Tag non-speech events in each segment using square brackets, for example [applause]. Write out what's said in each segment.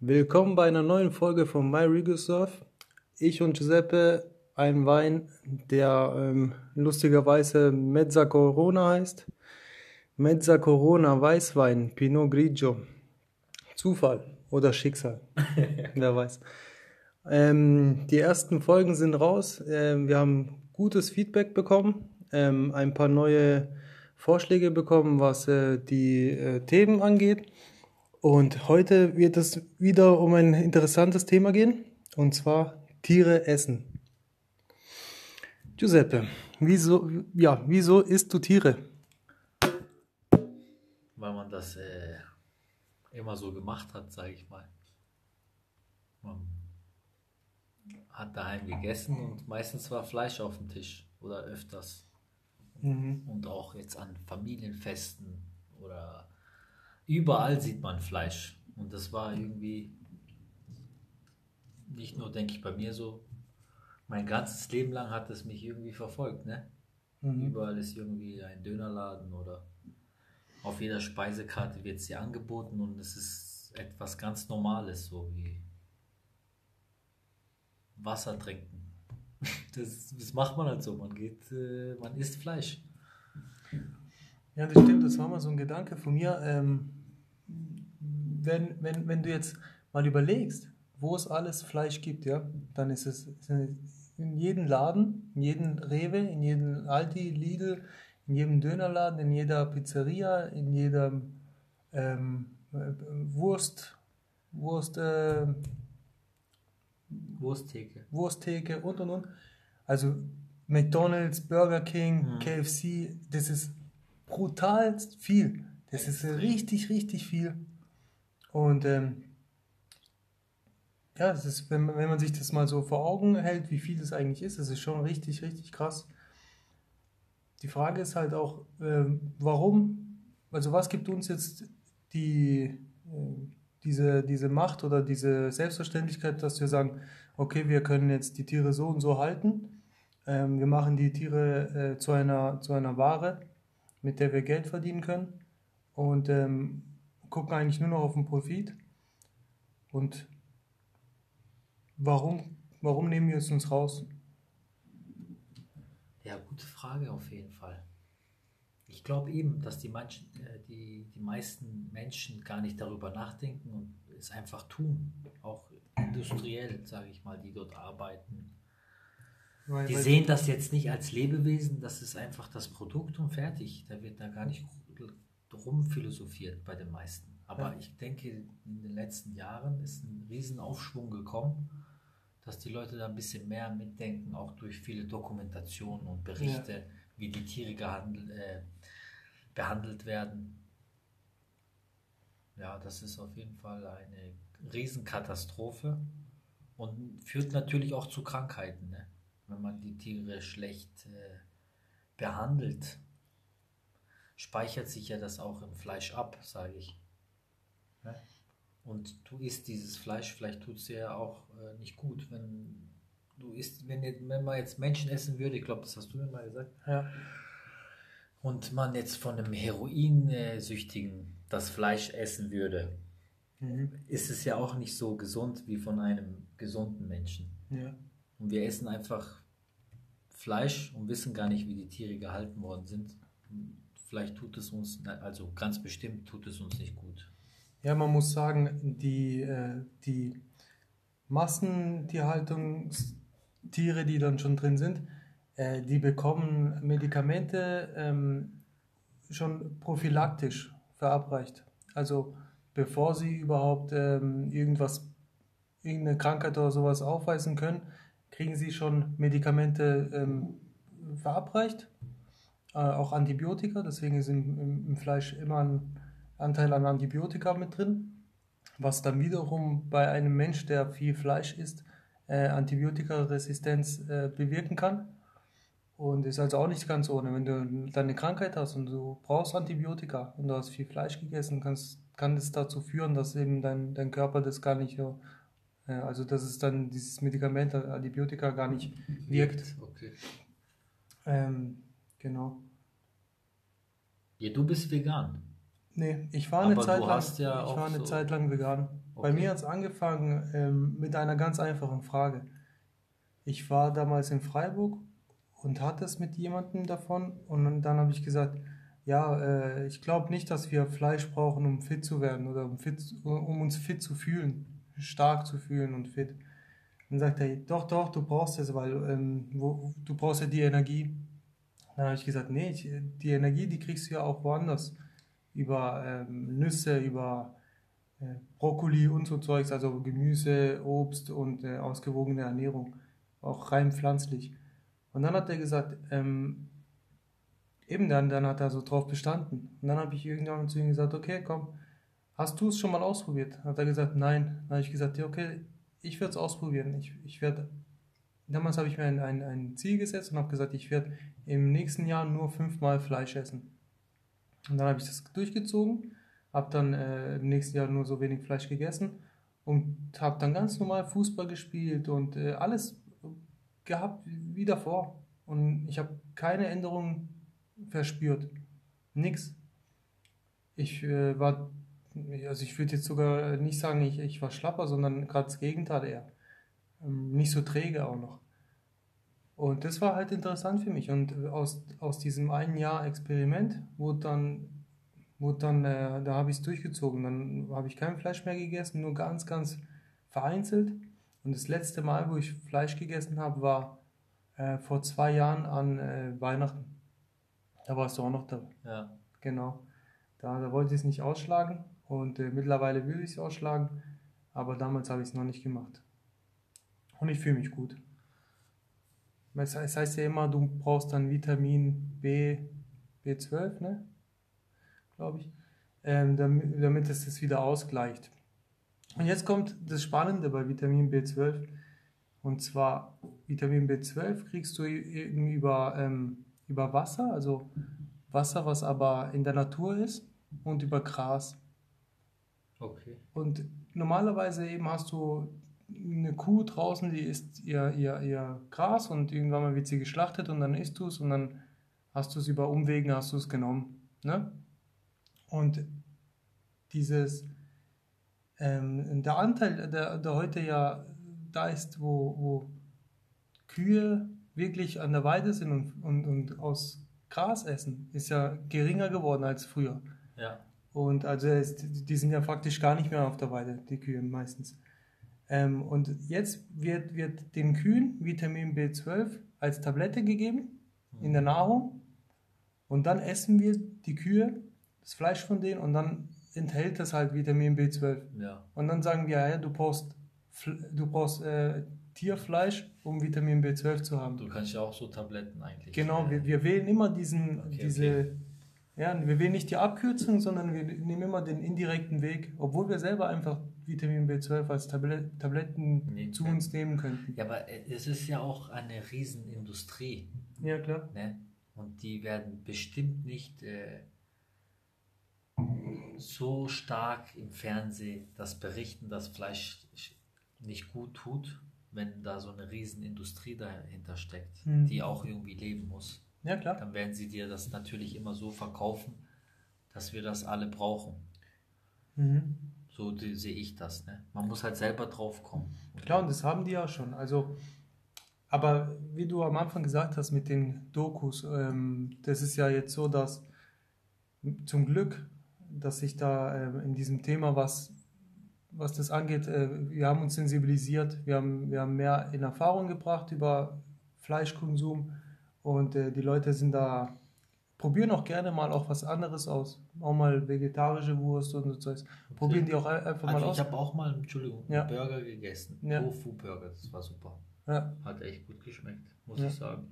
Willkommen bei einer neuen Folge von My Regal Surf. Ich und Giuseppe ein Wein, der ähm, lustigerweise Mezza Corona heißt. Mezza Corona Weißwein, Pinot Grigio. Zufall oder Schicksal, [laughs] wer weiß. Ähm, die ersten Folgen sind raus. Ähm, wir haben gutes Feedback bekommen, ähm, ein paar neue Vorschläge bekommen, was äh, die äh, Themen angeht. Und heute wird es wieder um ein interessantes Thema gehen, und zwar Tiere essen. Giuseppe, wieso, ja, wieso isst du Tiere? Weil man das äh, immer so gemacht hat, sage ich mal. Man hat daheim gegessen und meistens war Fleisch auf dem Tisch oder öfters. Mhm. Und auch jetzt an Familienfesten oder Überall sieht man Fleisch. Und das war irgendwie nicht nur, denke ich, bei mir so. Mein ganzes Leben lang hat es mich irgendwie verfolgt. Ne? Mhm. Überall ist irgendwie ein Dönerladen oder auf jeder Speisekarte wird sie angeboten und es ist etwas ganz Normales, so wie Wasser trinken. Das, das macht man halt so. Man geht, äh, man isst Fleisch. Ja, das stimmt, das war mal so ein Gedanke von mir. Ähm, wenn, wenn, wenn du jetzt mal überlegst, wo es alles Fleisch gibt, ja, dann ist es in jedem Laden, in jedem Rewe, in jedem Aldi, Lidl, in jedem Dönerladen, in jeder Pizzeria, in jedem ähm, Wurst, Wurst, äh, Wursttheke. Wursttheke und und und. Also McDonalds, Burger King, mhm. KFC, das ist brutal viel. Das ist richtig, richtig viel. Und ähm, ja, das ist, wenn, wenn man sich das mal so vor Augen hält, wie viel das eigentlich ist, das ist schon richtig, richtig krass. Die Frage ist halt auch, äh, warum, also was gibt uns jetzt die, äh, diese, diese Macht oder diese Selbstverständlichkeit, dass wir sagen, okay, wir können jetzt die Tiere so und so halten, ähm, wir machen die Tiere äh, zu, einer, zu einer Ware, mit der wir Geld verdienen können und ähm, gucken eigentlich nur noch auf den Profit. Und warum, warum nehmen wir es uns raus? Ja, gute Frage auf jeden Fall. Ich glaube eben, dass die, manchen, äh, die, die meisten Menschen gar nicht darüber nachdenken und es einfach tun. Auch industriell, sage ich mal, die dort arbeiten. Weil, die weil sehen das jetzt nicht als Lebewesen, das ist einfach das Produkt und fertig. Da wird da gar nicht drum philosophiert bei den meisten. Aber ja. ich denke, in den letzten Jahren ist ein Riesenaufschwung gekommen, dass die Leute da ein bisschen mehr mitdenken, auch durch viele Dokumentationen und Berichte, ja. wie die Tiere gehandelt, äh, behandelt werden. Ja, das ist auf jeden Fall eine Riesenkatastrophe und führt natürlich auch zu Krankheiten, ne? wenn man die Tiere schlecht äh, behandelt speichert sich ja das auch im Fleisch ab, sage ich. Und du isst dieses Fleisch, vielleicht tut es dir ja auch äh, nicht gut, wenn du isst, wenn, wenn man jetzt Menschen essen würde, ich glaube, das hast du mir mal gesagt. Ja. Und man jetzt von einem Heroinsüchtigen das Fleisch essen würde, mhm. ist es ja auch nicht so gesund wie von einem gesunden Menschen. Ja. Und wir essen einfach Fleisch und wissen gar nicht, wie die Tiere gehalten worden sind vielleicht tut es uns, also ganz bestimmt tut es uns nicht gut. Ja, man muss sagen, die, äh, die Massentierhaltungstiere, die dann schon drin sind, äh, die bekommen Medikamente ähm, schon prophylaktisch verabreicht. Also bevor sie überhaupt ähm, irgendwas, irgendeine Krankheit oder sowas aufweisen können, kriegen sie schon Medikamente ähm, verabreicht äh, auch Antibiotika, deswegen ist im, im, Fleisch immer ein Anteil an Antibiotika mit drin, was dann wiederum bei einem Mensch, der viel Fleisch isst, äh, Antibiotikaresistenz äh, bewirken kann. Und ist also auch nicht ganz ohne. Wenn du deine Krankheit hast und du brauchst Antibiotika und du hast viel Fleisch gegessen, kannst, kann es dazu führen, dass eben dein, dein Körper das gar nicht, äh, also dass es dann dieses Medikament, Antibiotika gar nicht wirkt. Okay. Ähm, genau. Ja, du bist vegan. Nee, ich war eine Aber Zeit lang, ja ich war eine so- Zeit lang vegan. Bei Okay. mir hat es angefangen ähm, mit einer ganz einfachen Frage. Ich war damals in Freiburg und hatte es mit jemandem davon und dann, dann habe ich gesagt, ja, äh, ich glaube nicht, dass wir Fleisch brauchen, um fit zu werden oder um, fit, um uns fit zu fühlen, stark zu fühlen und fit. Dann sagt er, doch, doch, du brauchst es, weil ähm, wo, du brauchst ja die Energie. Dann habe ich gesagt, nee, ich, die Energie, die kriegst du ja auch woanders. Über ähm, Nüsse, über äh, Brokkoli und so Zeugs, also Gemüse, Obst und äh, ausgewogene Ernährung. Auch rein pflanzlich. Und dann hat er gesagt, ähm, eben dann, dann hat er so drauf bestanden. Und dann habe ich irgendwann zu ihm gesagt, okay, komm, hast du es schon mal ausprobiert? Hat er gesagt, nein. Dann habe ich gesagt, ja, okay, ich werde es ausprobieren. Ich, ich werde, damals habe ich mir ein, ein, ein Ziel gesetzt und habe gesagt, ich werde im nächsten Jahr nur fünfmal Fleisch essen. Und dann habe ich das durchgezogen, habe dann äh, im nächsten Jahr nur so wenig Fleisch gegessen und habe dann ganz normal Fußball gespielt und äh, alles gehabt wie davor. Und ich habe keine Änderungen verspürt. Nix. Ich äh, war, also ich würde jetzt sogar nicht sagen, ich, ich war schlapper, sondern gerade das Gegenteil eher. Ähm, nicht so träge auch noch. Und das war halt interessant für mich. Und aus, aus diesem einen Jahr Experiment wurde dann, wurde dann äh, da habe ich es durchgezogen. Dann habe ich kein Fleisch mehr gegessen, nur ganz, ganz vereinzelt. Und das letzte Mal, wo ich Fleisch gegessen habe, war äh, vor zwei Jahren an äh, Weihnachten. Da warst du auch noch da. Ja. Genau. Da, da wollte ich es nicht ausschlagen und äh, mittlerweile will ich es ausschlagen, aber damals habe ich es noch nicht gemacht. Und ich fühle mich gut. Es, es heißt ja immer, du brauchst dann Vitamin B, B12, ne? Glaube ich, ähm, damit, damit es das wieder ausgleicht. Und jetzt kommt das Spannende bei Vitamin B12. Und zwar, Vitamin B12 kriegst du irgendwie über, ähm, über Wasser, also Wasser, was aber in der Natur ist, und über Gras. Okay. Und normalerweise eben hast du eine Kuh draußen, die isst ihr, ihr, ihr Gras und irgendwann mal wird sie geschlachtet und dann isst du es und dann hast du es über Umwegen, hast du es genommen. Ne? Und dieses, ähm, der Anteil, der, der heute ja da ist, wo, wo Kühe wirklich an der Weide sind und, und, und aus Gras essen, ist ja geringer geworden als früher. Ja. Und also es, die sind ja faktisch gar nicht mehr auf der Weide, die Kühe meistens. Ähm, und jetzt wird, wird den Kühen Vitamin B12 als Tablette gegeben in der Nahrung. Und dann essen wir die Kühe, das Fleisch von denen, und dann enthält das halt Vitamin B12. Ja. Und dann sagen wir, ja, du brauchst, du brauchst äh, Tierfleisch, um Vitamin B12 zu haben. Du kannst ja auch so Tabletten eigentlich. Genau, äh, wir, wir wählen immer diesen, Okay, diese, ja, wir wählen nicht die Abkürzung, sondern wir nehmen immer den indirekten Weg, obwohl wir selber einfach Vitamin B12 als Tablet, Tabletten Nehmen zu uns nehmen könnten. Ja, aber äh, es ist ja auch eine Riesenindustrie. Ja, klar. Ne? Und die werden bestimmt nicht äh, so stark im Fernsehen das berichten, dass Fleisch nicht gut tut, wenn da so eine Riesenindustrie dahinter steckt, Hm. die auch irgendwie leben muss. Ja, klar. Dann werden sie dir das natürlich immer so verkaufen, dass wir das alle brauchen. Mhm. So sehe ich das. Ne? Man muss halt selber drauf kommen. Klar, und das haben die ja schon. Also, aber wie du am Anfang gesagt hast mit den Dokus, ähm, das ist ja jetzt so, dass zum Glück, dass sich da ähm, in diesem Thema was, was das angeht, äh, wir haben uns sensibilisiert, wir haben, wir haben mehr in Erfahrung gebracht über Fleischkonsum und äh, die Leute sind da, probieren auch gerne mal auch was anderes aus. Auch mal vegetarische Wurst und so Zeugs. Probieren die auch ein- einfach mal Also aus. ich habe auch mal, Entschuldigung, Ja. einen Burger gegessen. Ja. Tofu-Burger, das war super. Ja. Hat echt gut geschmeckt, muss Ja. ich sagen.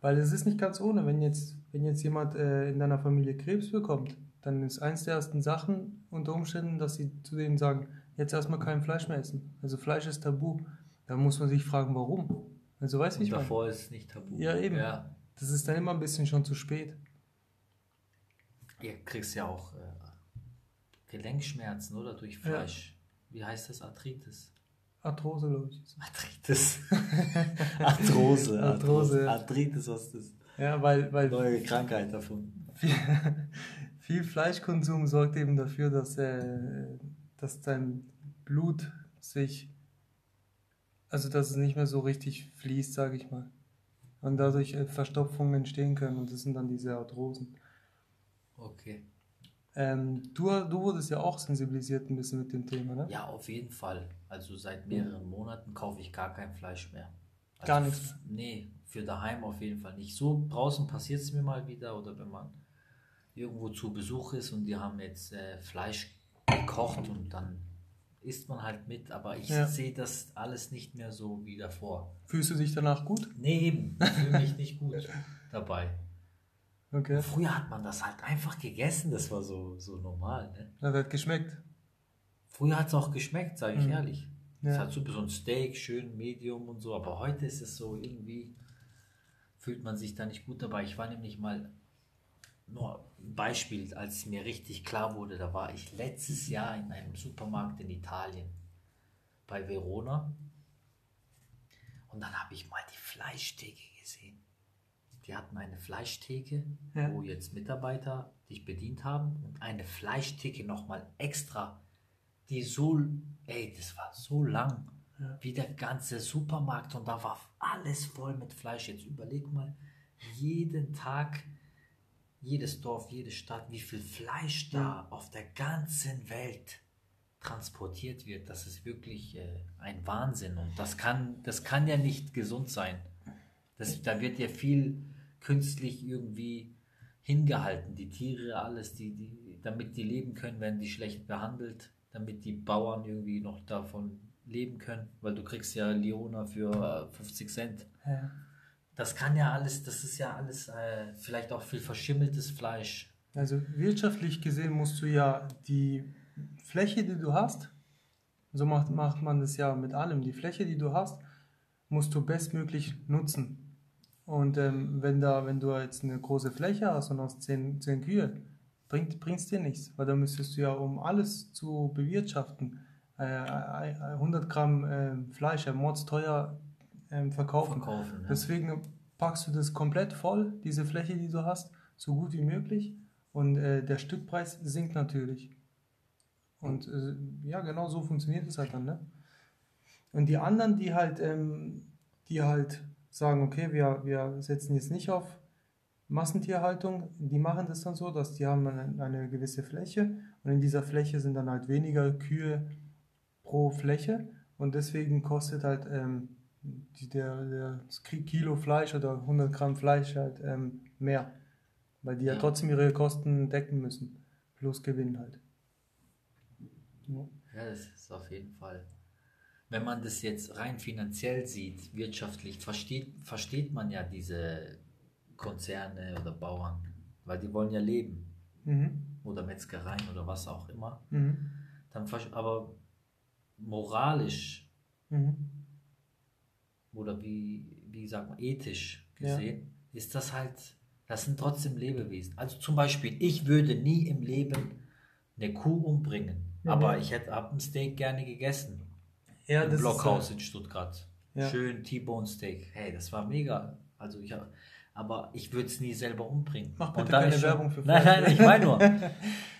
Weil es ist nicht ganz ohne, wenn jetzt, wenn jetzt jemand äh, in deiner Familie Krebs bekommt, dann ist eins der ersten Sachen unter Umständen, dass sie zu denen sagen, jetzt erstmal kein Fleisch mehr essen. Also Fleisch ist tabu. Da muss man sich fragen, warum. Also Und ich meine? davor ist es nicht tabu. Ja, eben. Ja, Das ist dann immer ein bisschen schon zu spät. ihr kriegst ja auch äh, Gelenkschmerzen, oder? Durch Fleisch. Wie heißt das? Arthritis. Arthrose, glaube ich. Arthritis. [laughs] Arthrose. Arthrose, ja. Arthritis, was ist das? Ja, weil, weil Neue Krankheit davon. [laughs] viel, Fleischkonsum sorgt eben dafür, dass, äh, dass dein Blut sich, also dass es nicht mehr so richtig fließt, sage ich mal. Und dadurch äh, Verstopfungen entstehen können und das sind dann diese Arthrosen. Okay. Ähm, du, du wurdest ja auch sensibilisiert ein bisschen mit dem Thema, ne? Ja, auf jeden Fall. Also seit mehreren Monaten kaufe ich gar kein Fleisch mehr. Also Gar nichts Nee, für daheim auf jeden Fall nicht. So draußen passiert es mir mal wieder oder wenn man irgendwo zu Besuch ist und die haben jetzt äh, Fleisch gekocht und dann isst man halt mit, aber ich Ja. sehe das alles nicht mehr so wie davor. Fühlst du dich danach gut? Nee, eben. Ich fühle mich nicht gut [laughs] dabei. Okay. Früher hat man das halt einfach gegessen, das war so, so normal. Ne? Das hat geschmeckt. Früher hat es auch geschmeckt, sage ich Mhm. ehrlich. Ja. Es hat so, so ein Steak, schön Medium und so, aber heute ist es so irgendwie, fühlt man sich da nicht gut dabei. Ich war nämlich mal, nur ein Beispiel, als es mir richtig klar wurde, da war ich letztes Jahr in einem Supermarkt in Italien bei Verona und dann habe ich mal die Fleischtheke gesehen. Die hatten eine Fleischtheke, Ja. wo jetzt Mitarbeiter dich bedient haben und eine Fleischtheke nochmal extra, die so, ey, das war so lang, Ja. wie der ganze Supermarkt und da war alles voll mit Fleisch. Jetzt überleg mal, jeden Tag, jedes Dorf, jede Stadt, wie viel Fleisch da auf der ganzen Welt transportiert wird. Das ist wirklich äh, ein Wahnsinn und das kann, das kann ja nicht gesund sein. Das, da wird ja viel künstlich irgendwie hingehalten. Die Tiere, alles, die, die, damit die leben können, werden die schlecht behandelt, damit die Bauern irgendwie noch davon leben können, weil du kriegst ja Leona für äh, 50 Cent. Ja. Das kann ja alles, das ist ja alles äh, vielleicht auch viel verschimmeltes Fleisch. Also wirtschaftlich gesehen musst du ja die Fläche, die du hast, so macht, macht man das ja mit allem, die Fläche, die du hast, musst du bestmöglich nutzen. Und ähm, wenn, da, wenn du jetzt eine große Fläche hast und hast 10, 10 Kühe, bringt es dir nichts, weil da müsstest du ja, um alles zu bewirtschaften, äh, äh, 100 Gramm äh, Fleisch, ja, mordsteuer ähm, verkaufen. Verkaufen. Ja. Deswegen packst du das komplett voll, diese Fläche, die du hast, so gut wie möglich. Und äh, der Stückpreis sinkt natürlich. Und äh, ja, genau so funktioniert es halt dann. Ne? Und die anderen, die halt, ähm, die halt sagen, okay, wir, wir setzen jetzt nicht auf Massentierhaltung, die machen das dann so, dass die haben eine, eine gewisse Fläche und in dieser Fläche sind dann halt weniger Kühe pro Fläche und deswegen kostet halt ähm, der, der Kilo Fleisch oder 100 Gramm Fleisch halt ähm, mehr, weil die ja. Ja. trotzdem ihre Kosten decken müssen, plus Gewinn halt. Ja. Ja, das ist auf jeden Fall. Wenn man das jetzt rein finanziell sieht, wirtschaftlich, versteht, versteht man ja diese Konzerne oder Bauern, weil die wollen ja leben. Mhm. Oder Metzgereien oder was auch immer. Mhm. Dann, aber moralisch Mhm. Oder wie, wie sagt man, ethisch Ja. gesehen, ist das halt, das sind trotzdem Lebewesen. Also zum Beispiel, ich würde nie im Leben eine Kuh umbringen, Mhm. aber ich hätte ab ein Steak gerne gegessen. Ja, Im das Blockhaus ist, in Stuttgart. Ja. Schön T-Bone Steak. Hey, das war mega. Also ich, aber ich würde es nie selber umbringen. Mach bitte keine schon- Werbung für Nein, Fleisch. nein, ich meine nur. [laughs]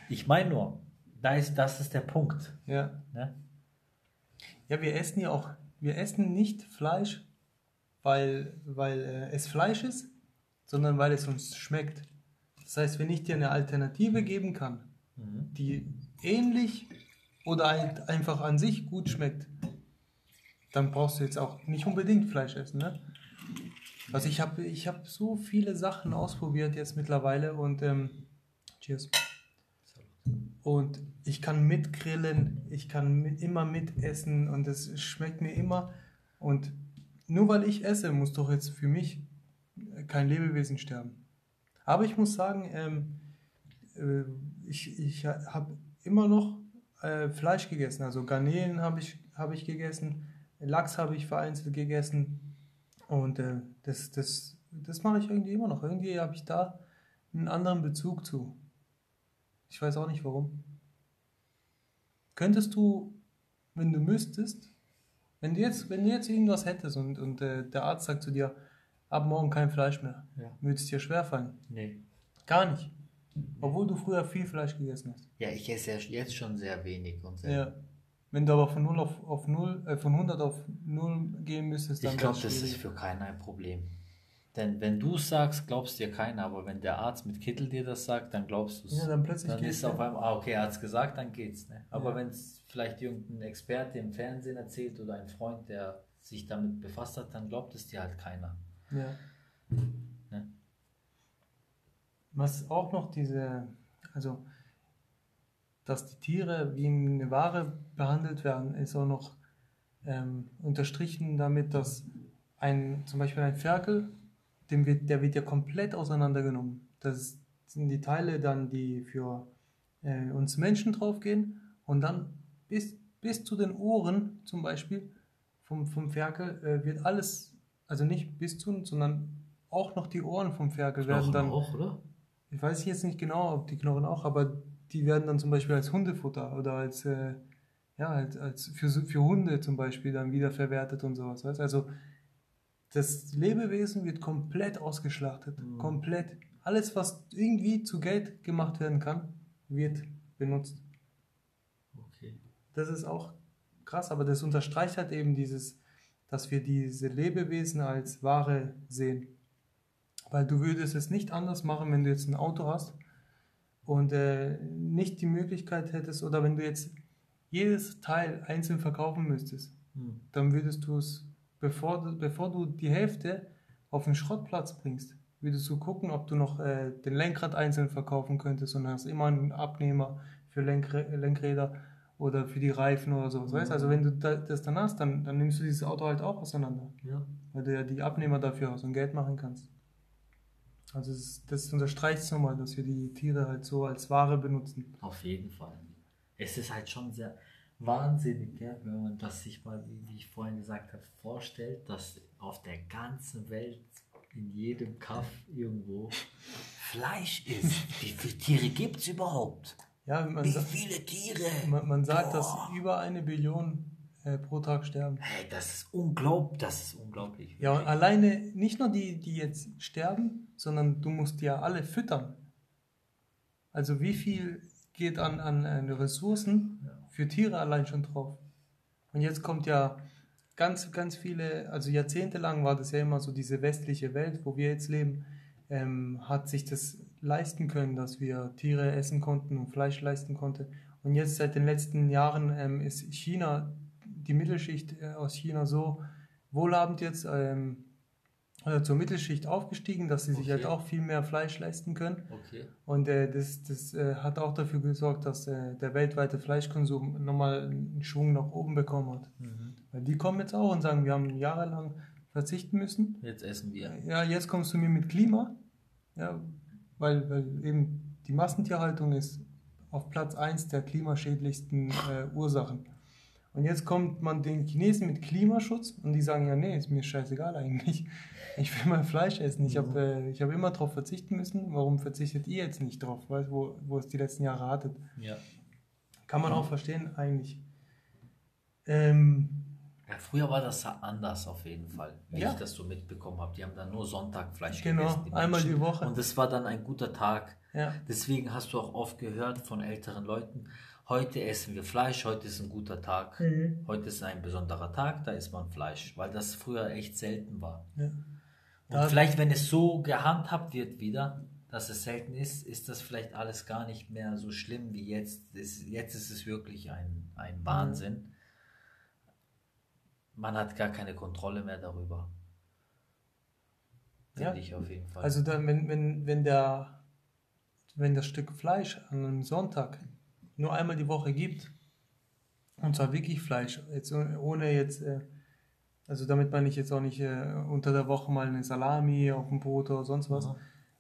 Ich meine nur. Da ist, das ist der Punkt. ja. Ne? ja, wir essen ja auch, wir essen nicht Fleisch, weil, weil äh, es Fleisch ist, sondern weil es uns schmeckt. Das heißt, wenn ich dir eine Alternative geben kann, Mhm. die ähnlich oder einfach an sich gut schmeckt, dann brauchst du jetzt auch nicht unbedingt Fleisch essen. Ne? Also ich habe ich hab so viele Sachen ausprobiert jetzt mittlerweile und ähm, cheers. Und ich kann mitgrillen, ich kann mit, immer mitessen und es schmeckt mir immer. Und nur weil ich esse, muss doch jetzt für mich kein Lebewesen sterben. Aber ich muss sagen, ähm, äh, ich, ich habe immer noch äh, Fleisch gegessen. Also Garnelen habe ich, hab ich gegessen, Lachs habe ich vereinzelt gegessen. Und äh, das, das, das mache ich irgendwie immer noch. Irgendwie habe ich da einen anderen Bezug zu. Ich weiß auch nicht warum. Könntest du, wenn du müsstest, Wenn du jetzt, wenn du jetzt irgendwas hättest und, und äh, der Arzt sagt zu dir, ab morgen kein Fleisch mehr, Ja. würde es dir schwerfallen? Nee. Gar nicht. Obwohl du früher viel Fleisch gegessen hast. Ja, ich esse ja jetzt schon sehr wenig und sehr. Ja. Wenn du aber von 0 auf, auf 0, äh, von 100 auf 0 gehen müsstest, dann Ich glaube, das ist für keinen ein Problem. Denn wenn du sagst, glaubst dir keiner, aber wenn der Arzt mit Kittel dir das sagt, dann glaubst du es. Ja, dann plötzlich dann ist auf ne? einmal, ah, okay, er hat es gesagt, dann geht's. Ne? Aber Ja. wenn es vielleicht irgendein Experte im Fernsehen erzählt oder ein Freund, der sich damit befasst hat, dann glaubt es dir halt keiner. Ja. Ne? Was auch noch diese, also, dass die Tiere wie eine Ware behandelt werden, ist auch noch ähm, unterstrichen damit, dass ein, zum Beispiel ein Ferkel, dem wird, der wird ja komplett auseinandergenommen. Das sind die Teile dann, die für äh, uns Menschen draufgehen und dann bis, bis zu den Ohren zum Beispiel vom, vom Ferkel äh, wird alles, also nicht bis zu, sondern auch noch die Ohren vom Ferkel werden dann auch, oder? ich weiß jetzt nicht genau, ob die Knochen auch, aber die werden dann zum Beispiel als Hundefutter oder als, äh, ja, als, als für, für Hunde zum Beispiel dann wieder verwertet und sowas. Weißt? Also das Lebewesen wird komplett ausgeschlachtet. Mhm. Komplett. Alles, was irgendwie zu Geld gemacht werden kann, wird benutzt. Okay. Das ist auch krass, aber das unterstreicht halt eben dieses, dass wir diese Lebewesen als Ware sehen. Weil du würdest es nicht anders machen, wenn du jetzt ein Auto hast und äh, nicht die Möglichkeit hättest, oder wenn du jetzt jedes Teil einzeln verkaufen müsstest, Hm. dann würdest du es, bevor du, bevor du die Hälfte auf den Schrottplatz bringst, würdest du gucken, ob du noch äh, den Lenkrad einzeln verkaufen könntest und hast immer einen Abnehmer für Lenkrä Lenkräder oder für die Reifen oder sowas. Weißt? Also wenn du da, das dann hast, dann, dann nimmst du dieses Auto halt auch auseinander, Ja. weil du ja die Abnehmer dafür hast und Geld machen kannst. Also ist, das unterstreicht es nochmal, dass wir die Tiere halt so als Ware benutzen. Auf jeden Fall. Es ist halt schon sehr wahnsinnig, ja, wenn man das sich mal, wie, ich vorhin gesagt habe, vorstellt, dass auf der ganzen Welt in jedem Kaff irgendwo Fleisch ist. Wie viele Tiere gibt es überhaupt? Ja, man, Wie viele Tiere? man, man sagt, dass Boah. über eine Billion äh, pro Tag sterben. Hey, das ist unglaublich. Das ist unglaublich. Ja, und alleine nicht nur die, die jetzt sterben, sondern du musst die ja alle füttern. Also wie viel geht an, an, an Ressourcen Ja. Für Tiere allein schon drauf? Und jetzt kommt ja ganz, ganz viele, also jahrzehntelang war das ja immer so diese westliche Welt, wo wir jetzt leben, ähm, hat sich das leisten können, dass wir Tiere essen konnten und Fleisch leisten konnte. Und jetzt seit den letzten Jahren ähm, ist China, die Mittelschicht äh, aus China so wohlhabend jetzt ähm, zur Mittelschicht aufgestiegen, dass sie sich Okay. halt auch viel mehr Fleisch leisten können. Okay. Und äh, das, das äh, hat auch dafür gesorgt, dass äh, der weltweite Fleischkonsum nochmal einen Schwung nach oben bekommen hat. Mhm. Weil die kommen jetzt auch und sagen, wir haben jahrelang verzichten müssen. Jetzt essen wir. Ja, jetzt kommst du mir mit Klima. Ja, weil, weil eben die Massentierhaltung ist auf Platz 1 der klimaschädlichsten äh, Ursachen. Und jetzt kommt man den Chinesen mit Klimaschutz und die sagen, ja, nee, ist mir scheißegal eigentlich. Ich will mein Fleisch essen. Ich habe äh, ich hab immer darauf verzichten müssen. Warum verzichtet ihr jetzt nicht drauf? Weißt, wo, wo es die letzten Jahre hattet. Ja. Kann man auch verstehen, eigentlich. Ähm, Ja, früher war das anders auf jeden Fall, wie Ja. ich das so mitbekommen habe. Die haben dann nur Sonntag Fleisch Genau, gegessen. einmal die Woche. Und es war dann ein guter Tag. ja. Deswegen hast du auch oft gehört von älteren Leuten, heute essen wir Fleisch, heute ist ein guter Tag. Mhm. Heute ist ein besonderer Tag, da isst man Fleisch, weil das früher echt selten war. ja. Und Da- vielleicht, wenn es so gehandhabt wird wieder, dass es selten ist, ist das vielleicht alles gar nicht mehr so schlimm wie jetzt. Es, jetzt ist es wirklich ein, ein Wahnsinn. Man hat gar keine Kontrolle mehr darüber. Finde Ja. ich auf jeden Fall. Also dann, wenn, wenn, wenn, der, wenn das Stück Fleisch an einem Sonntag nur einmal die Woche gibt, und zwar wirklich Fleisch, jetzt oh- ohne jetzt, äh, also damit meine ich jetzt auch nicht äh, unter der Woche mal eine Salami auf dem Brot oder sonst was, Aha.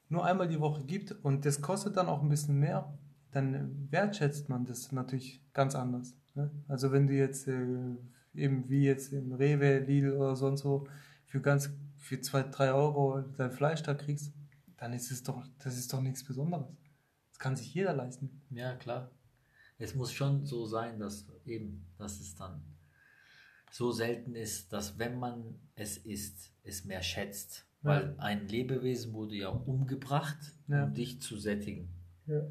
nur einmal die Woche gibt und das kostet dann auch ein bisschen mehr, dann wertschätzt man das natürlich ganz anders. Ne? Also wenn du jetzt äh, eben wie jetzt im Rewe, Lidl oder sonst wo für ganz für zwei, drei Euro dein Fleisch da kriegst, dann ist es doch, das ist doch nichts Besonderes. Das kann sich jeder leisten. ja, klar. Es muss schon so sein, dass eben, dass es dann so selten ist, dass wenn man es isst, es mehr schätzt. Weil ein Lebewesen wurde ja umgebracht, Ja. um dich zu sättigen. Ja.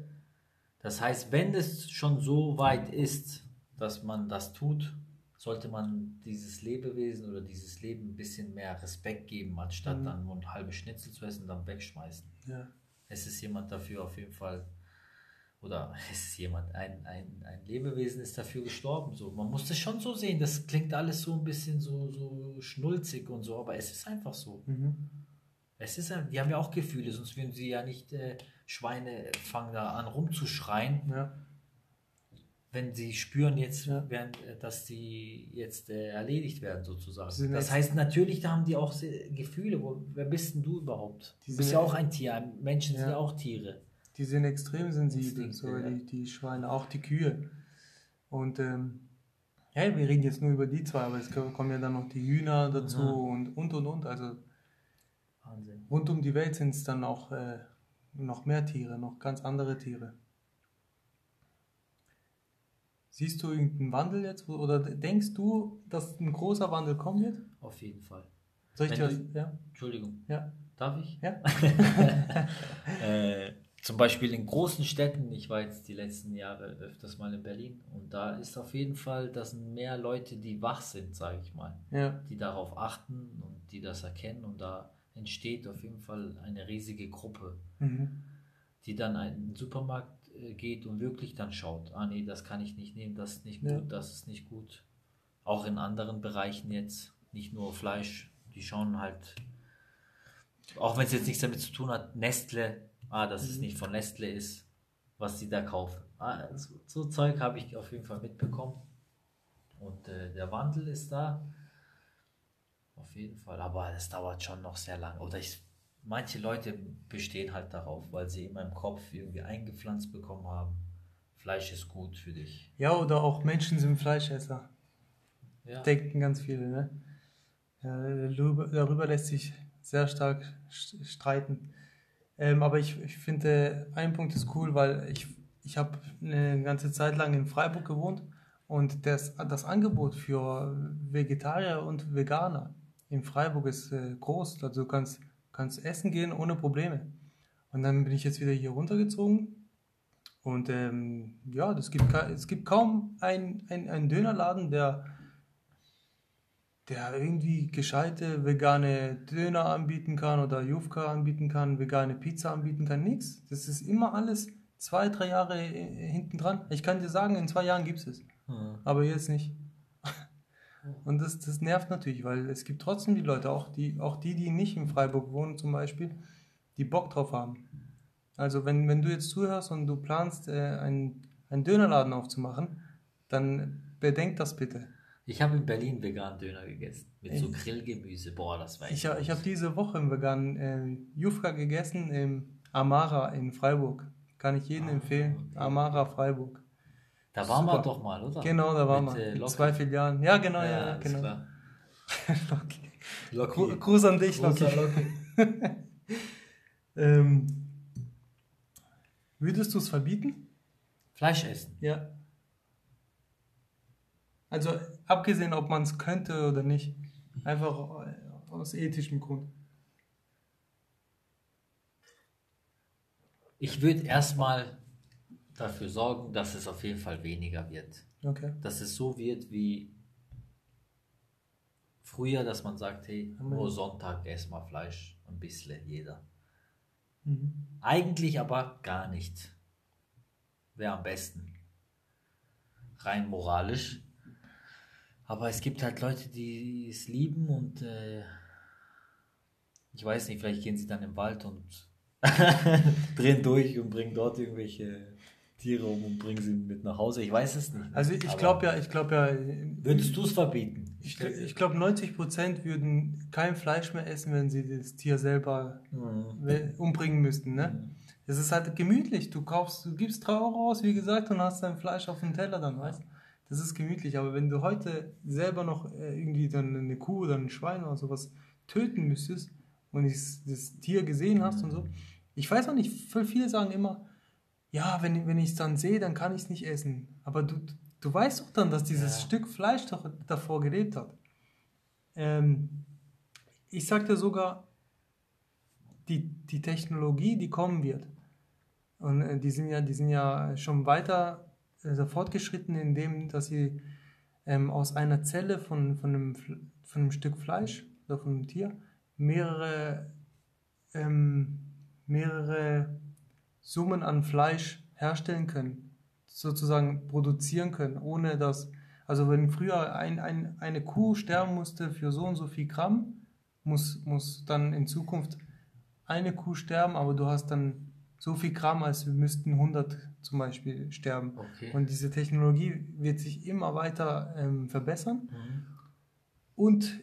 Das heißt, wenn es schon so weit ist, dass man das tut, sollte man dieses Lebewesen oder dieses Leben ein bisschen mehr Respekt geben, anstatt Mhm. dann nur ein halbes Schnitzel zu essen und dann wegschmeißen. Ja. Es ist jemand dafür auf jeden Fall, oder [laughs] es ist jemand, ein, ein, ein Lebewesen ist dafür gestorben. So. Man muss das schon so sehen. Das klingt alles so ein bisschen so, so schnulzig und so, aber es ist einfach so. Mhm. Es ist, die haben ja auch Gefühle, sonst würden sie ja nicht äh, Schweine fangen da an rumzuschreien, Ja. wenn sie spüren jetzt, Ja. werden, äh, dass sie jetzt äh, erledigt werden sozusagen. Sind Das heißt natürlich, da haben die auch Gefühle. Wo, wer bist denn du überhaupt? Du bist sind- ja auch ein Tier. Menschen sind Ja. ja auch Tiere. Die sind extrem sensibel, so ja. die, die Schweine, auch die Kühe. Und ähm, ja, wir reden jetzt nur über die zwei, aber es kommen ja dann noch die Hühner dazu und und und und. Also Wahnsinn. rund um die Welt sind es dann auch äh, noch mehr Tiere, noch ganz andere Tiere. Siehst du irgendeinen Wandel jetzt oder denkst du, dass ein großer Wandel kommen wird? Auf jeden Fall. Soll ich dir, ja, Entschuldigung, ja, darf ich? ja, [laughs] [laughs] Äh, zum Beispiel in großen Städten, ich war jetzt die letzten Jahre öfters mal in Berlin und da ist auf jeden Fall, das sind mehr Leute, die wach sind, sage ich mal, ja, die darauf achten und die das erkennen und da entsteht auf jeden Fall eine riesige Gruppe, mhm. die dann in den Supermarkt äh, geht und wirklich dann schaut, ah nee, das kann ich nicht nehmen, das ist nicht gut, Ja. das ist nicht gut. Auch in anderen Bereichen jetzt, nicht nur Fleisch, die schauen halt, auch wenn es jetzt nichts damit zu tun hat, Nestle, ah, dass es Mhm. nicht von Nestle ist, was sie da kaufen. Ah, so, so Zeug habe ich auf jeden Fall mitbekommen. Und äh, der Wandel ist da. Auf jeden Fall, aber das dauert schon noch sehr lange. Oder ich, manche Leute bestehen halt darauf, weil sie in meinem Kopf irgendwie eingepflanzt bekommen haben. Fleisch ist gut für dich. ja, oder auch Menschen sind Fleischesser. Ja. denken ganz viele. Ne? Ja, darüber, lässt sich sehr stark st- streiten. Ähm, aber ich, ich finde, ein Punkt ist cool, weil ich, ich habe eine ganze Zeit lang in Freiburg gewohnt und das, das Angebot für Vegetarier und Veganer in Freiburg ist äh, groß. Also du kannst, kannst essen gehen ohne Probleme. Und dann bin ich jetzt wieder hier runtergezogen und ähm, ja, das gibt, es gibt kaum einen ein Dönerladen, der der irgendwie gescheite vegane Döner anbieten kann oder Jufka anbieten kann, vegane Pizza anbieten kann, nichts. Das ist immer alles zwei, drei Jahre äh, hinten dran. Ich kann dir sagen, in zwei Jahren gibt es es, Hm. aber jetzt nicht. [laughs] Und das, das nervt natürlich, weil es gibt trotzdem die Leute, auch die, auch die, die nicht in Freiburg wohnen zum Beispiel, die Bock drauf haben. Also wenn, wenn du jetzt zuhörst und du planst, äh, einen, einen Dönerladen aufzumachen, dann bedenk das bitte. Ich habe in Berlin veganen Döner gegessen. Mit so Echt? Grillgemüse. Boah, das war Ich, echt ich gut. habe diese Woche im veganen äh, Jufka gegessen im Amara in Freiburg. Kann ich jedem Ah, empfehlen. okay. Amara Freiburg. Da waren wir super. doch mal, oder? Genau, da waren wir. äh, zwei Filialen. Ja, genau, ja, ja, genau. klar. [laughs] Loki. Loki. Gru- Gruß an dich, Loki. Loki. [laughs] Ähm, würdest du es verbieten? Fleisch essen. Ja. Also abgesehen, ob man es könnte oder nicht. Einfach aus ethischem Grund. Ich würde erstmal dafür sorgen, dass es auf jeden Fall weniger wird. Okay. Dass es so wird wie früher, dass man sagt, hey, Amen. nur Sonntag essen wir Fleisch. Ein bisschen jeder. Mhm. Eigentlich aber gar nicht. Wäre am besten. Rein moralisch. Aber es gibt halt Leute, die es lieben und äh, ich weiß nicht, vielleicht gehen sie dann im Wald und [laughs] drehen durch und bringen dort irgendwelche Tiere um und bringen sie mit nach Hause. Ich weiß es nicht. Also ich glaube ja, ich glaube ja, Würdest du es verbieten? ich, ich glaube 90% würden kein Fleisch mehr essen, wenn sie das Tier selber Mhm. umbringen müssten, ne? Es ist halt gemütlich. Du kaufst, du gibst 3 Euro aus, wie gesagt, und hast dein Fleisch auf dem Teller dann, weißt Das ist gemütlich. Aber wenn du heute selber noch äh, irgendwie dann eine Kuh oder ein Schwein oder sowas töten müsstest und das, das Tier gesehen hast und so, ich weiß auch nicht, viele sagen immer, ja, wenn, wenn ich es dann sehe, dann kann ich es nicht essen. Aber du, du weißt doch dann, dass dieses Ja. Stück Fleisch doch davor gelebt hat. Ähm, ich sagte sogar, die, die Technologie, die kommen wird. Und äh, die sind ja, die sind ja schon weiter also fortgeschritten in dem, dass sie ähm, aus einer Zelle von, von, einem, von einem Stück Fleisch oder von einem Tier mehrere, ähm, mehrere Summen an Fleisch herstellen können, sozusagen produzieren können, ohne dass, also wenn früher ein, ein, eine Kuh sterben musste für so und so viel Gramm, muss, muss dann in Zukunft eine Kuh sterben, aber du hast dann so viel Gramm, als müssten 100 zum Beispiel sterben. Okay. Und diese Technologie wird sich immer weiter ähm, verbessern. Mhm. Und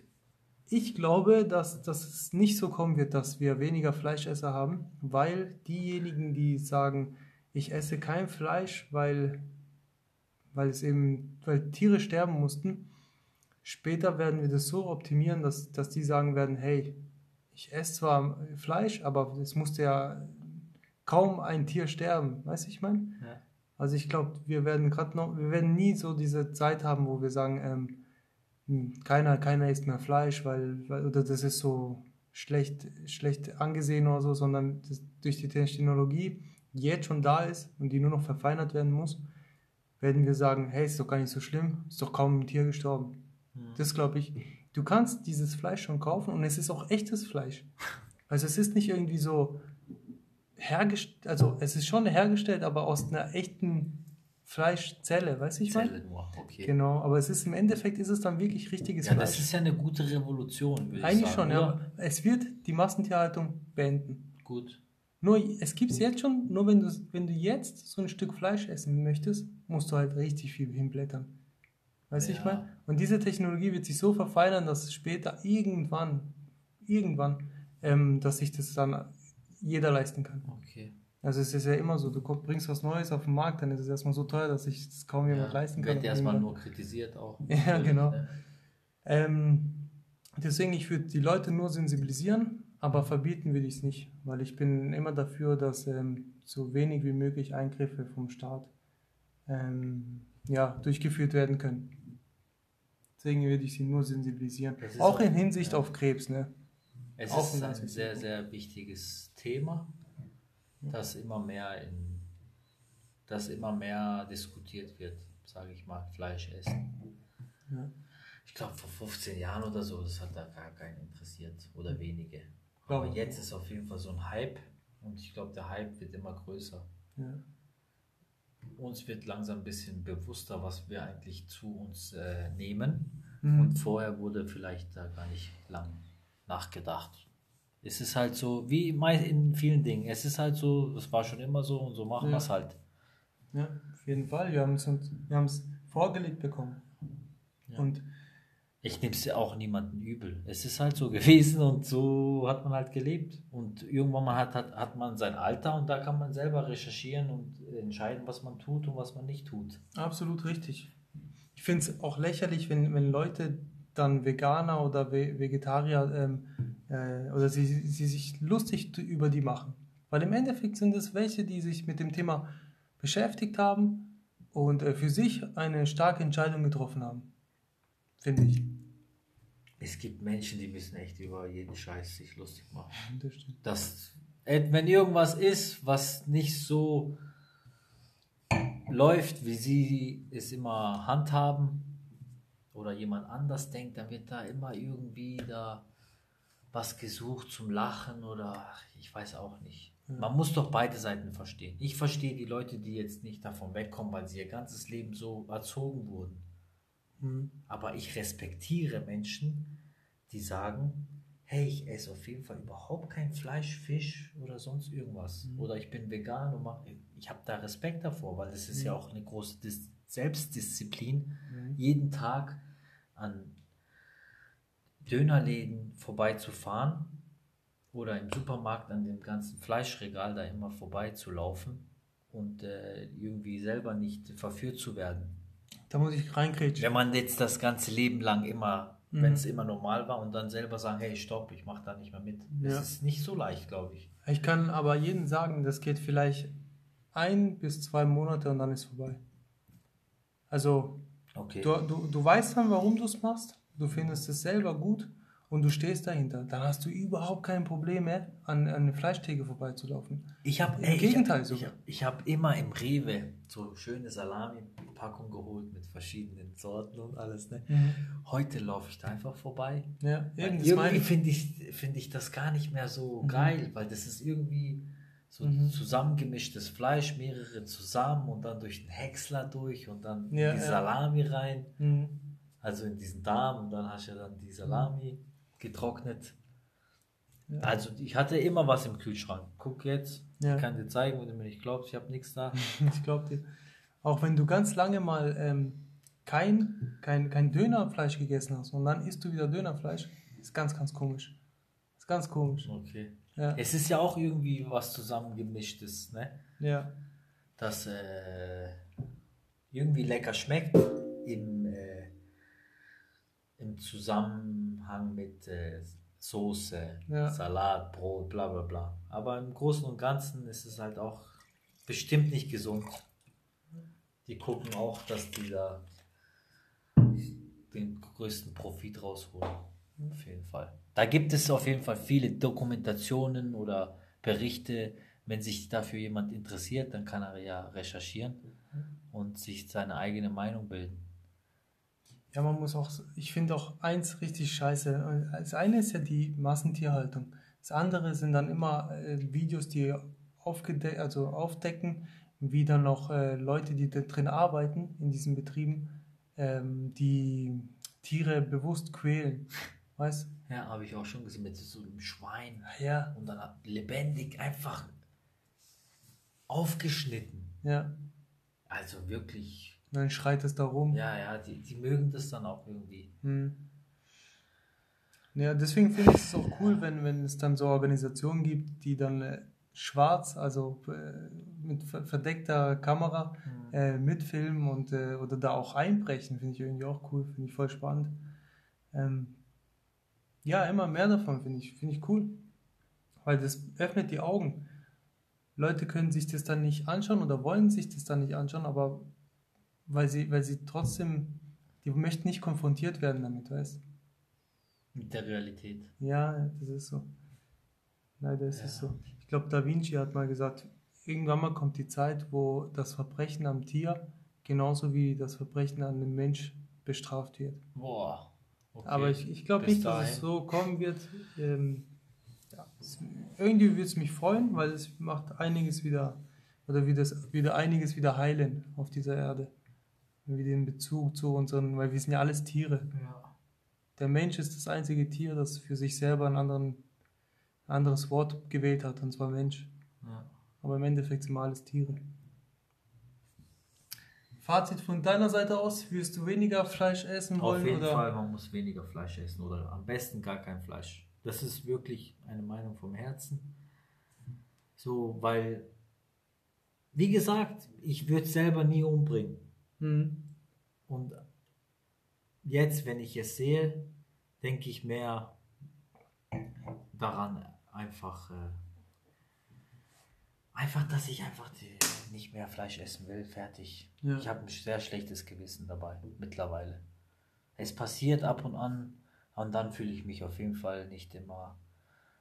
ich glaube, dass, dass es nicht so kommen wird, dass wir weniger Fleischesser haben, weil diejenigen, die sagen, ich esse kein Fleisch, weil, weil es eben, weil Tiere sterben mussten, später werden wir das so optimieren, dass, dass die sagen werden, hey, ich esse zwar Fleisch, aber es musste ja kaum ein Tier sterben, weißt du, ich meine? Ja. Also ich glaube, wir werden gerade noch, wir werden nie so diese Zeit haben, wo wir sagen, ähm, hm, keiner, keiner isst mehr Fleisch, weil, weil oder das ist so schlecht, schlecht angesehen oder so, sondern das, durch die Technologie, die jetzt schon da ist und die nur noch verfeinert werden muss, werden wir sagen, hey, ist doch gar nicht so schlimm, ist doch kaum ein Tier gestorben. Mhm. Das glaube ich. Du kannst dieses Fleisch schon kaufen und es ist auch echtes Fleisch. [laughs] Also es ist nicht irgendwie so hergestellt, also es ist schon hergestellt, aber aus einer echten Fleischzelle, weißt du, ich? Zelle nur, okay. Genau, aber es ist im Endeffekt ist es dann wirklich richtiges Ja, das Fleisch. ist ja eine gute Revolution, würde ich Eigentlich sagen. schon, ja. oder? aber Es wird die Massentierhaltung beenden. Gut. Nur, es gibt es jetzt schon, nur wenn du, wenn du jetzt so ein Stück Fleisch essen möchtest, musst du halt richtig viel hinblättern. Weißt du, ich Ja. meine? Und diese Technologie wird sich so verfeinern, dass später irgendwann, irgendwann, ähm, dass sich das dann jeder leisten kann. Okay. Also es ist ja immer so, du bringst was Neues auf den Markt, dann ist es erstmal so teuer, dass sich das kaum jemand leisten kann. Wird erstmal nur kritisiert auch. [laughs] Ja, genau. Ne? Ähm, deswegen, ich würde die Leute nur sensibilisieren, aber verbieten würde ich es nicht, weil ich bin immer dafür, dass ähm, so wenig wie möglich Eingriffe vom Staat ähm, ja, durchgeführt werden können. Deswegen würde ich sie nur sensibilisieren. Auch- in Hinsicht ja. auf Krebs, ne? Es Auch ist ein sehr, sehr wichtiges Thema, das immer mehr in, das immer mehr diskutiert wird, sage ich mal, Fleisch essen. Ja. Ich glaube vor 15 Jahren oder so, das hat da gar keinen interessiert oder wenige. Aber ich. jetzt ist auf jeden Fall so ein Hype und ich glaube, der Hype wird immer größer. Ja. Uns wird langsam ein bisschen bewusster, was wir eigentlich zu uns äh, nehmen. Mhm. Und vorher wurde vielleicht da gar nicht lang nachgedacht. Es ist halt so, wie in vielen Dingen, es ist halt so, es war schon immer so und so machen Ja. wir es halt. ja, auf jeden Fall. Wir haben es wir vorgelegt bekommen. Ja. Und Ich nehme es auch niemanden übel. Es ist halt so [laughs] gewesen und so hat man halt gelebt. Und irgendwann mal hat, hat, hat man sein Alter und da kann man selber recherchieren und entscheiden, was man tut und was man nicht tut. Absolut richtig. Ich finde es auch lächerlich, wenn, wenn Leute dann Veganer oder Ve Vegetarier ähm, äh, oder sie, sie sich lustig über die machen. Weil im Endeffekt sind es welche, die sich mit dem Thema beschäftigt haben und äh, für sich eine starke Entscheidung getroffen haben. Finde ich. Es gibt Menschen, die müssen echt über jeden Scheiß sich lustig machen. Das stimmt. dass äh, wenn irgendwas ist, was nicht so läuft, wie sie es immer handhaben oder jemand anders denkt, dann wird da immer irgendwie da was gesucht zum Lachen oder ich weiß auch nicht. Man muss doch beide Seiten verstehen. Ich verstehe die Leute, die jetzt nicht davon wegkommen, weil sie ihr ganzes Leben so erzogen wurden. Mhm. Aber ich respektiere Menschen, die sagen, hey, ich esse auf jeden Fall überhaupt kein Fleisch, Fisch oder sonst irgendwas. Oder ich bin vegan und mache. Ich habe da Respekt davor, weil das ist ja auch eine große Dis Selbstdisziplin, jeden Tag an Dönerläden vorbeizufahren oder im Supermarkt an dem ganzen Fleischregal da immer vorbeizulaufen und äh, irgendwie selber nicht verführt zu werden. Da muss ich reingrätschen. Wenn man jetzt das ganze Leben lang immer, Mhm. wenn es immer normal war und dann selber sagen, hey, stopp, ich mache da nicht mehr mit. Das Ja. ist nicht so leicht, glaube ich. Ich kann aber jedem sagen, das geht vielleicht ein bis zwei Monate und dann ist vorbei. Also Okay. du, du, du weißt dann, warum du es machst, du findest es selber gut und du stehst dahinter. Dann hast du überhaupt kein Problem mehr, an, an eine Fleischtheke vorbeizulaufen. Ich habe Im Gegenteil ich, sogar. hab- ich habe immer im Rewe so schöne Salami-Packung geholt mit verschiedenen Sorten und alles. Ne? Heute laufe ich da einfach vorbei. Ja, irgendwie finde ich, find ich das gar nicht mehr so geil, weil das ist irgendwie so Mhm. zusammengemischtes Fleisch, mehrere zusammen und dann durch den Häcksler durch und dann Ja, die ja. Salami rein, Mhm. also in diesen Darm und dann hast du ja dann die Salami getrocknet. Ja. Also ich hatte immer was im Kühlschrank. Guck jetzt, ich kann dir zeigen, wenn du mir nicht glaubst, ich habe nichts da. [laughs] Ich glaube dir. Auch wenn du ganz lange mal ähm, kein, kein, kein Dönerfleisch gegessen hast und dann isst du wieder Dönerfleisch, ist ganz, ganz komisch. Ist ganz komisch. Okay. Ja, Es ist ja auch irgendwie was zusammengemischtes, ne? ja, das äh, irgendwie lecker schmeckt im, äh, im Zusammenhang mit äh, Soße, Ja. Salat, Brot, bla bla bla. Aber im Großen und Ganzen ist es halt auch bestimmt nicht gesund. Die gucken auch, dass die da den größten Profit rausholen. Auf jeden Fall. Da gibt es auf jeden Fall viele Dokumentationen oder Berichte. Wenn sich dafür jemand interessiert, dann kann er ja recherchieren und sich seine eigene Meinung bilden. ja, man muss auch, ich finde auch eins richtig scheiße. Das eine ist ja die Massentierhaltung. Das andere sind dann immer äh, Videos, die aufgede also aufdecken, wie dann noch äh, Leute, die da drin arbeiten, in diesen Betrieben, ähm, die Tiere bewusst quälen. Weißt Ja, habe ich auch schon gesehen mit so einem Schwein Ja, und dann lebendig einfach aufgeschnitten. ja. Also wirklich, Und dann schreit es da rum. ja, ja, die, die mögen das dann auch irgendwie. Hm. Ja, deswegen finde ich es auch cool, wenn, wenn es dann so Organisationen gibt, die dann äh, schwarz, also äh, mit ver- verdeckter Kamera äh, mitfilmen und äh, oder da auch einbrechen, finde ich irgendwie auch cool, finde ich voll spannend. Ähm, ja, immer mehr davon finde ich, finde ich cool, weil das öffnet die Augen. Leute können sich das dann nicht anschauen oder wollen sich das dann nicht anschauen, aber weil sie, weil sie trotzdem, die möchten nicht konfrontiert werden damit, weißt Mit der Realität. Ja, das ist so. Leider ist es Ja. so. Ich glaube, Da Vinci hat mal gesagt, irgendwann mal kommt die Zeit, wo das Verbrechen am Tier genauso wie das Verbrechen an einem Mensch bestraft wird. Boah. Okay. Aber ich, ich glaube nicht, dass es dahin. so kommen wird. Ähm, ja, es, irgendwie würde es mich freuen, weil es macht einiges wieder, oder wird es wieder einiges wieder heilen auf dieser Erde. Wie den Bezug zu unseren, weil wir sind ja alles Tiere. Ja. Der Mensch ist das einzige Tier, das für sich selber ein anderen, anderes Wort gewählt hat, und zwar Mensch. Ja. Aber im Endeffekt sind wir alles Tiere. Fazit von deiner Seite aus, wirst du weniger Fleisch essen wollen? Auf jeden oder? Fall, man muss weniger Fleisch essen oder am besten gar kein Fleisch. Das ist wirklich eine Meinung vom Herzen. So, weil, wie gesagt, ich würde es selber nie umbringen. Hm. Und jetzt, wenn ich es sehe, denke ich mehr daran, einfach, äh, einfach, dass ich einfach nicht mehr Fleisch essen will. Fertig. Ja. Ich habe ein sehr schlechtes Gewissen dabei, mittlerweile. Es passiert ab und an, und dann fühle ich mich auf jeden Fall nicht immer,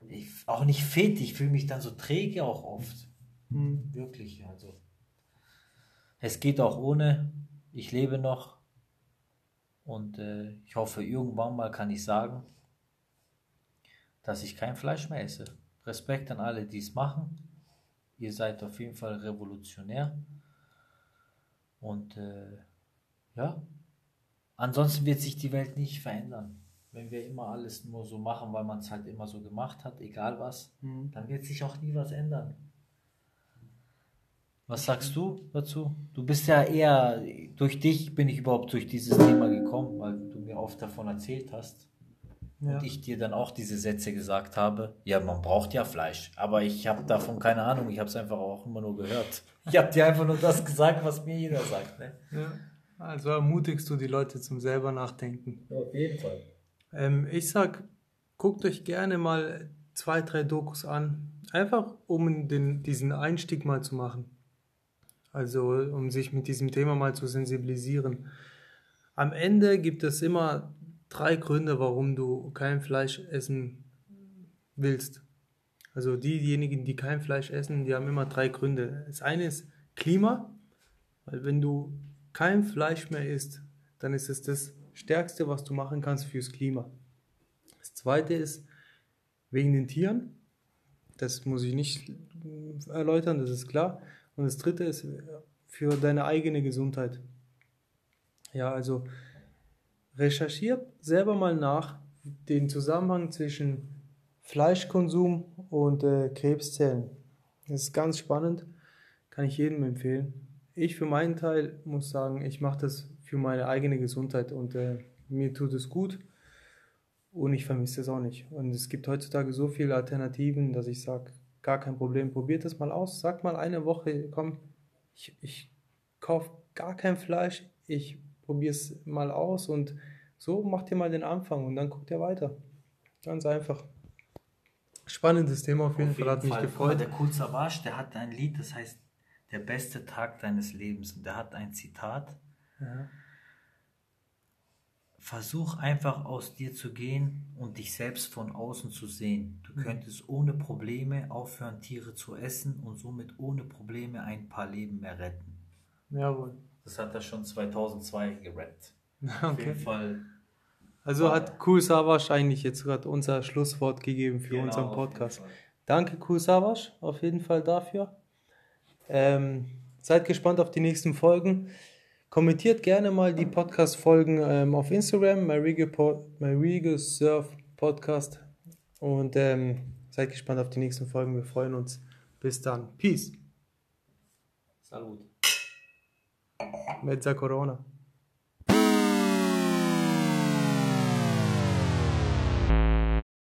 ich, auch nicht fit. Ich fühle mich dann so träge auch oft. Hm. Wirklich, also. Es geht auch ohne. Ich lebe noch. Und äh, ich hoffe, irgendwann mal kann ich sagen, dass ich kein Fleisch mehr esse. Respekt an alle, die es machen. Ihr seid auf jeden Fall revolutionär. Und äh, ja, ansonsten wird sich die Welt nicht verändern. Wenn wir immer alles nur so machen, weil man es halt immer so gemacht hat, egal was, Hm. dann wird sich auch nie was ändern. Was sagst du dazu? Du bist ja eher, durch dich bin ich überhaupt durch dieses Thema gekommen, weil du mir oft davon erzählt hast. Ja. Und ich dir dann auch diese Sätze gesagt habe, ja, man braucht ja Fleisch. Aber ich habe davon keine Ahnung, ich habe es einfach auch immer nur gehört. [laughs] Ich habe dir einfach nur das gesagt, was mir jeder sagt. Ne? Ja. Also ermutigst du die Leute zum selber nachdenken. Auf jeden Fall. Ähm, ich sag, guckt euch gerne mal zwei, drei Dokus an. Einfach um den, diesen Einstieg mal zu machen. Also um sich mit diesem Thema mal zu sensibilisieren. Am Ende gibt es immer drei Gründe, warum du kein Fleisch essen willst. Also diejenigen, die kein Fleisch essen, die haben immer drei Gründe. Das eine ist Klima, weil wenn du kein Fleisch mehr isst, dann ist es das Stärkste, was du machen kannst fürs Klima. Das zweite ist wegen den Tieren. Das muss ich nicht erläutern, das ist klar. Und das dritte ist für deine eigene Gesundheit. Ja, also recherchiert selber mal nach den Zusammenhang zwischen Fleischkonsum und äh, Krebszellen. Das ist ganz spannend, kann ich jedem empfehlen. Ich für meinen Teil muss sagen, ich mache das für meine eigene Gesundheit und äh, mir tut es gut und ich vermisse es auch nicht. Und es gibt heutzutage so viele Alternativen, dass ich sage, gar kein Problem, probiert das mal aus. Sag mal eine Woche, komm, ich, ich kaufe gar kein Fleisch, ich probiere es mal aus und so macht ihr mal den Anfang und dann guckt ihr weiter. Ganz einfach. Spannendes Thema auf jeden, auf jeden Fall, hat mich gefreut. Der Cool Savage, der hat ein Lied, das heißt Der beste Tag deines Lebens und der hat ein Zitat. Ja. Versuch einfach aus dir zu gehen und dich selbst von außen zu sehen. Du mhm. könntest ohne Probleme aufhören, Tiere zu essen und somit ohne Probleme ein paar Leben mehr retten. Jawohl. Das hat er schon 2002 gerettet. Okay. Auf jeden Fall. Also hat Cool Savas eigentlich jetzt gerade unser Schlusswort gegeben für genau, unseren Podcast. Danke Savas auf jeden Fall dafür. Ähm, seid gespannt auf die nächsten Folgen. Kommentiert gerne mal die Podcast-Folgen ähm, auf Instagram, MyRegal Surf Podcast. Und ähm, seid gespannt auf die nächsten Folgen. Wir freuen uns. Bis dann. Peace. Salut. Mezza Corona.